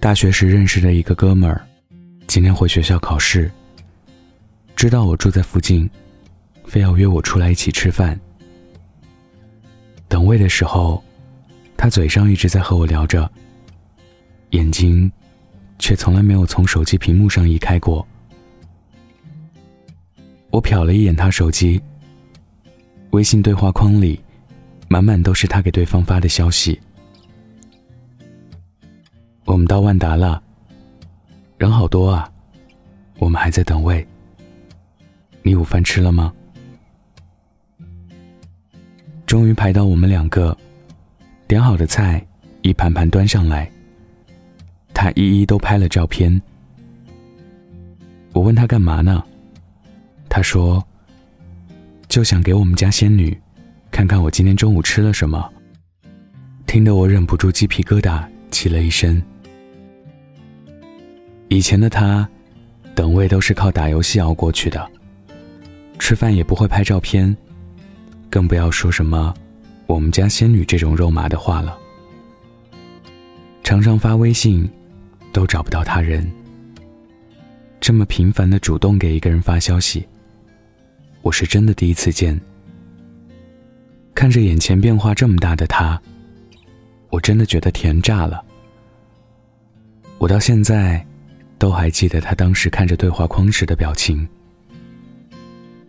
大学时认识的一个哥们儿，今天回学校考试。知道我住在附近，非要约我出来一起吃饭。等位的时候，他嘴上一直在和我聊着，眼睛却从来没有从手机屏幕上移开过。我瞟了一眼他手机，微信对话框里满满都是他给对方发的消息。我们到万达了，人好多啊，我们还在等位。你午饭吃了吗？终于排到我们两个，点好的菜一盘盘端上来，他一一都拍了照片。我问他干嘛呢？他说：“就想给我们家仙女看看我今天中午吃了什么。”听得我忍不住鸡皮疙瘩起了一身。以前的他，等位都是靠打游戏熬过去的，吃饭也不会拍照片，更不要说什么“我们家仙女”这种肉麻的话了。常常发微信，都找不到他人。这么频繁的主动给一个人发消息，我是真的第一次见。看着眼前变化这么大的他，我真的觉得甜炸了。我到现在。都还记得他当时看着对话框时的表情，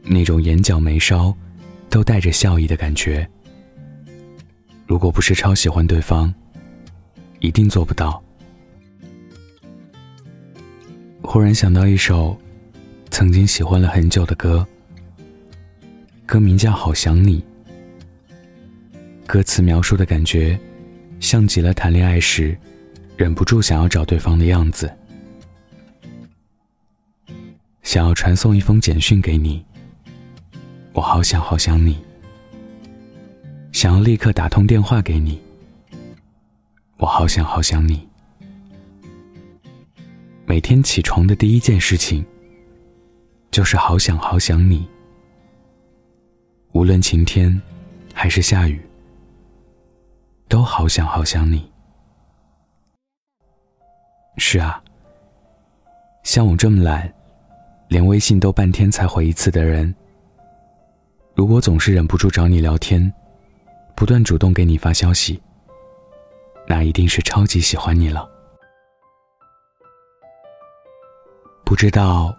那种眼角眉梢都带着笑意的感觉。如果不是超喜欢对方，一定做不到。忽然想到一首曾经喜欢了很久的歌，歌名叫《好想你》，歌词描述的感觉，像极了谈恋爱时忍不住想要找对方的样子。想要传送一封简讯给你，我好想好想你。想要立刻打通电话给你，我好想好想你。每天起床的第一件事情，就是好想好想你。无论晴天还是下雨，都好想好想你。是啊，像我这么懒。连微信都半天才回一次的人，如果总是忍不住找你聊天，不断主动给你发消息，那一定是超级喜欢你了。不知道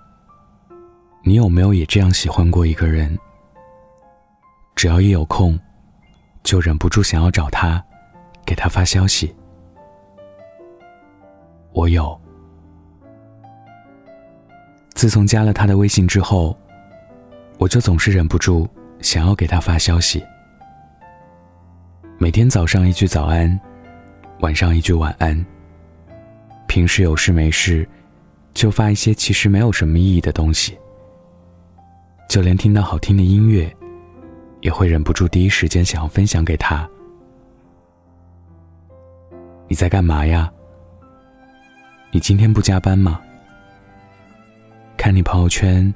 你有没有也这样喜欢过一个人？只要一有空，就忍不住想要找他，给他发消息。我有。自从加了他的微信之后，我就总是忍不住想要给他发消息。每天早上一句早安，晚上一句晚安。平时有事没事，就发一些其实没有什么意义的东西。就连听到好听的音乐，也会忍不住第一时间想要分享给他。你在干嘛呀？你今天不加班吗？看你朋友圈，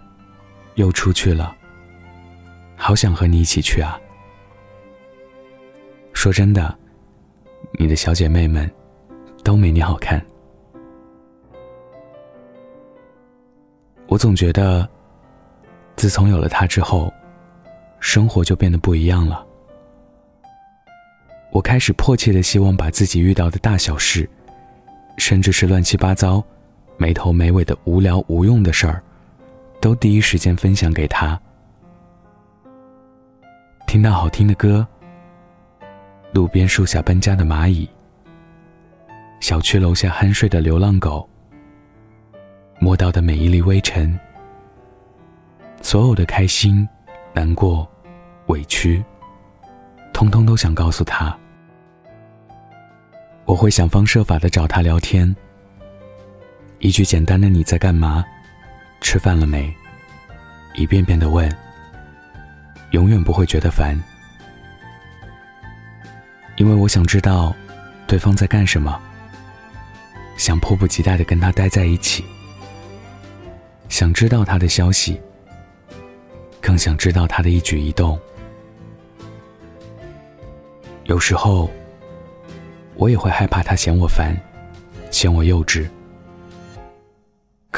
又出去了。好想和你一起去啊！说真的，你的小姐妹们都没你好看。我总觉得，自从有了他之后，生活就变得不一样了。我开始迫切的希望把自己遇到的大小事，甚至是乱七八糟。没头没尾的无聊无用的事儿，都第一时间分享给他。听到好听的歌，路边树下搬家的蚂蚁，小区楼下酣睡的流浪狗，摸到的每一粒微尘，所有的开心、难过、委屈，通通都想告诉他。我会想方设法的找他聊天。一句简单的“你在干嘛？吃饭了没？”一遍遍的问，永远不会觉得烦，因为我想知道对方在干什么，想迫不及待的跟他待在一起，想知道他的消息，更想知道他的一举一动。有时候，我也会害怕他嫌我烦，嫌我幼稚。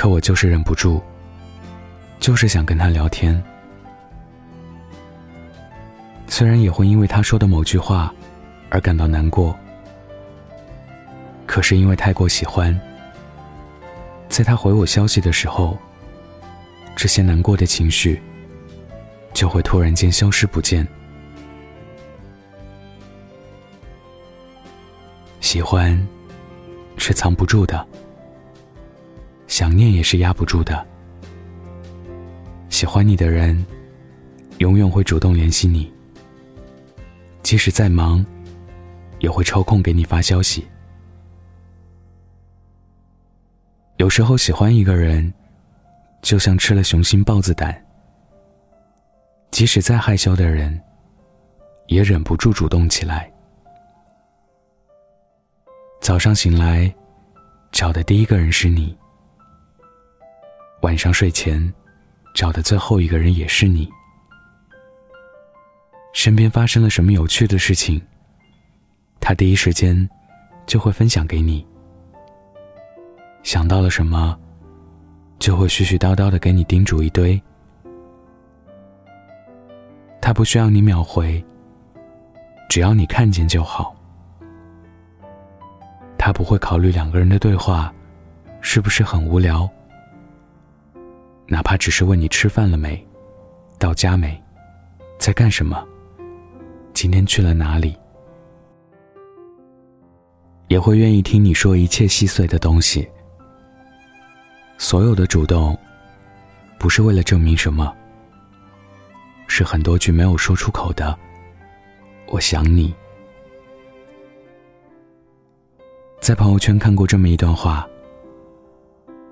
可我就是忍不住，就是想跟他聊天。虽然也会因为他说的某句话而感到难过，可是因为太过喜欢，在他回我消息的时候，这些难过的情绪就会突然间消失不见。喜欢是藏不住的，想念也是压不住的。喜欢你的人，永远会主动联系你。即使再忙，也会抽空给你发消息。有时候喜欢一个人，就像吃了雄心豹子胆，即使再害羞的人，也忍不住主动起来。早上醒来，找的第一个人是你；晚上睡前，找的最后一个人也是你。身边发生了什么有趣的事情，他第一时间就会分享给你。想到了什么，就会絮絮叨叨的给你叮嘱一堆。他不需要你秒回，只要你看见就好。他不会考虑两个人的对话是不是很无聊，哪怕只是问你吃饭了没，到家没，在干什么。今天去了哪里？也会愿意听你说一切细碎的东西。所有的主动，不是为了证明什么，是很多句没有说出口的“我想你”。在朋友圈看过这么一段话：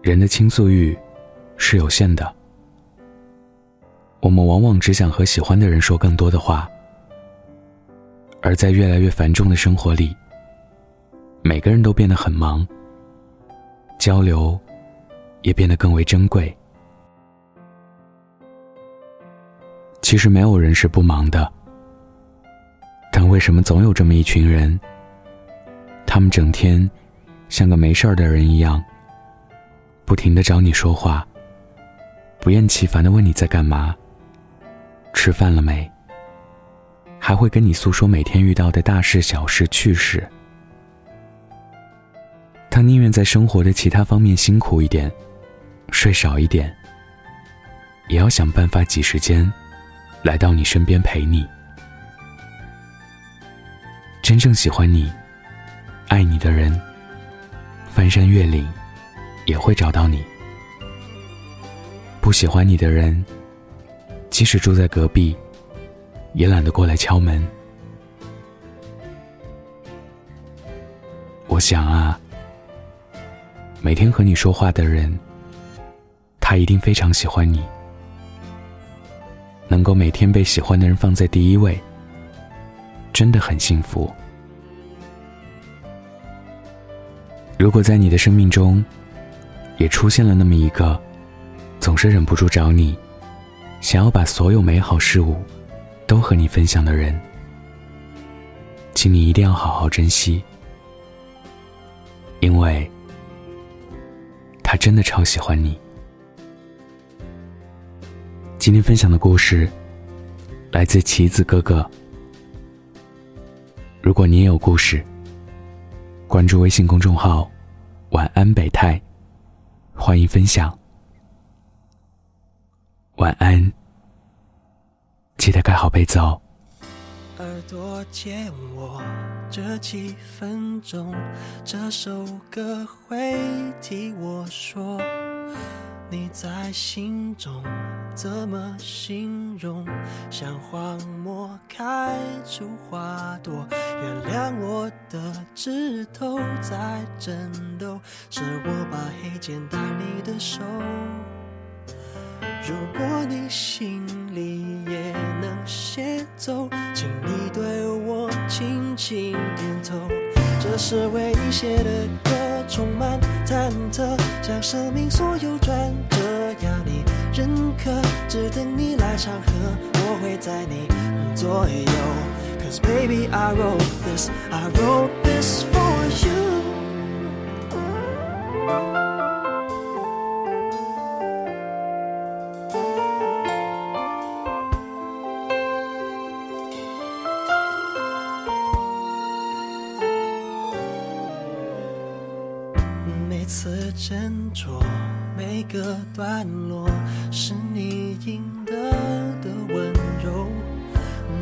人的倾诉欲是有限的，我们往往只想和喜欢的人说更多的话。而在越来越繁重的生活里，每个人都变得很忙，交流也变得更为珍贵。其实没有人是不忙的，但为什么总有这么一群人？他们整天像个没事儿的人一样，不停的找你说话，不厌其烦的问你在干嘛，吃饭了没？还会跟你诉说每天遇到的大事小事趣事。他宁愿在生活的其他方面辛苦一点，睡少一点，也要想办法挤时间，来到你身边陪你。真正喜欢你、爱你的人，翻山越岭也会找到你。不喜欢你的人，即使住在隔壁。也懒得过来敲门。我想啊，每天和你说话的人，他一定非常喜欢你。能够每天被喜欢的人放在第一位，真的很幸福。如果在你的生命中，也出现了那么一个，总是忍不住找你，想要把所有美好事物。都和你分享的人，请你一定要好好珍惜，因为他真的超喜欢你。今天分享的故事来自棋子哥哥。如果你也有故事，关注微信公众号“晚安北泰”，欢迎分享。晚安。记得盖好被子哦。耳朵借我这几分钟，这首歌会替我说，你在心中怎么形容？像荒漠开出花朵，原谅我的指头在颤抖，是我把黑键打你的手。如果你心里也能写奏，请你对我轻轻点头。这是为你写的歌，充满忐忑，将生命所有转折要你认可，只等你来唱和，我会在你左右。Cause baby I wrote this, I wrote this for you. 斟酌，每个段落是你应得的温柔。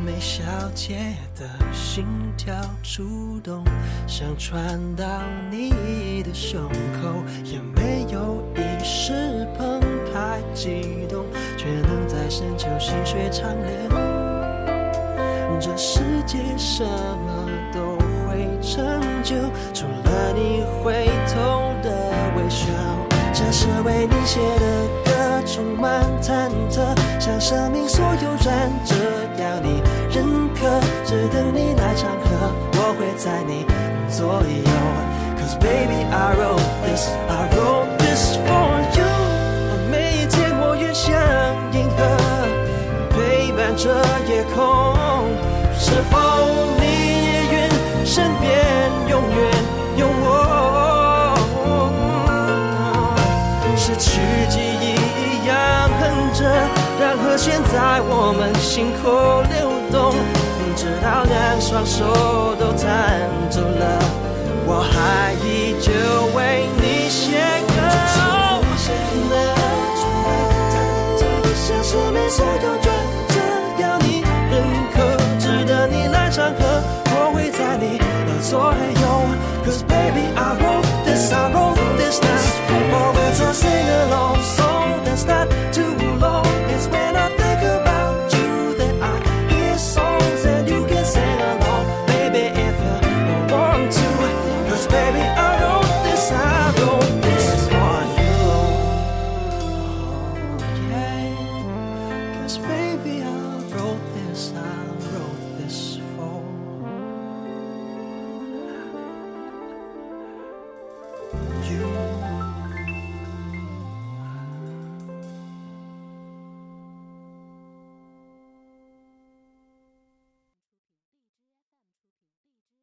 每小节的心跳触动，想传到你的胸口，也没有一时澎湃激动，却能在深秋细水长流。这世界什么都会成就，除了你会痛的笑。这是为你写的歌，充满忐忑，像生命所有转折，要你认可，只等你来唱和，我会在你左右。Cause baby I wrote this, I wrote this for you。每一天我越像银河，陪伴着夜空。是否失去记忆一样哼着，让和弦在我们心口流动，直到两双手都弹走了，我还依旧为你写歌。像生命所有转折，要你认可。值得你来唱和，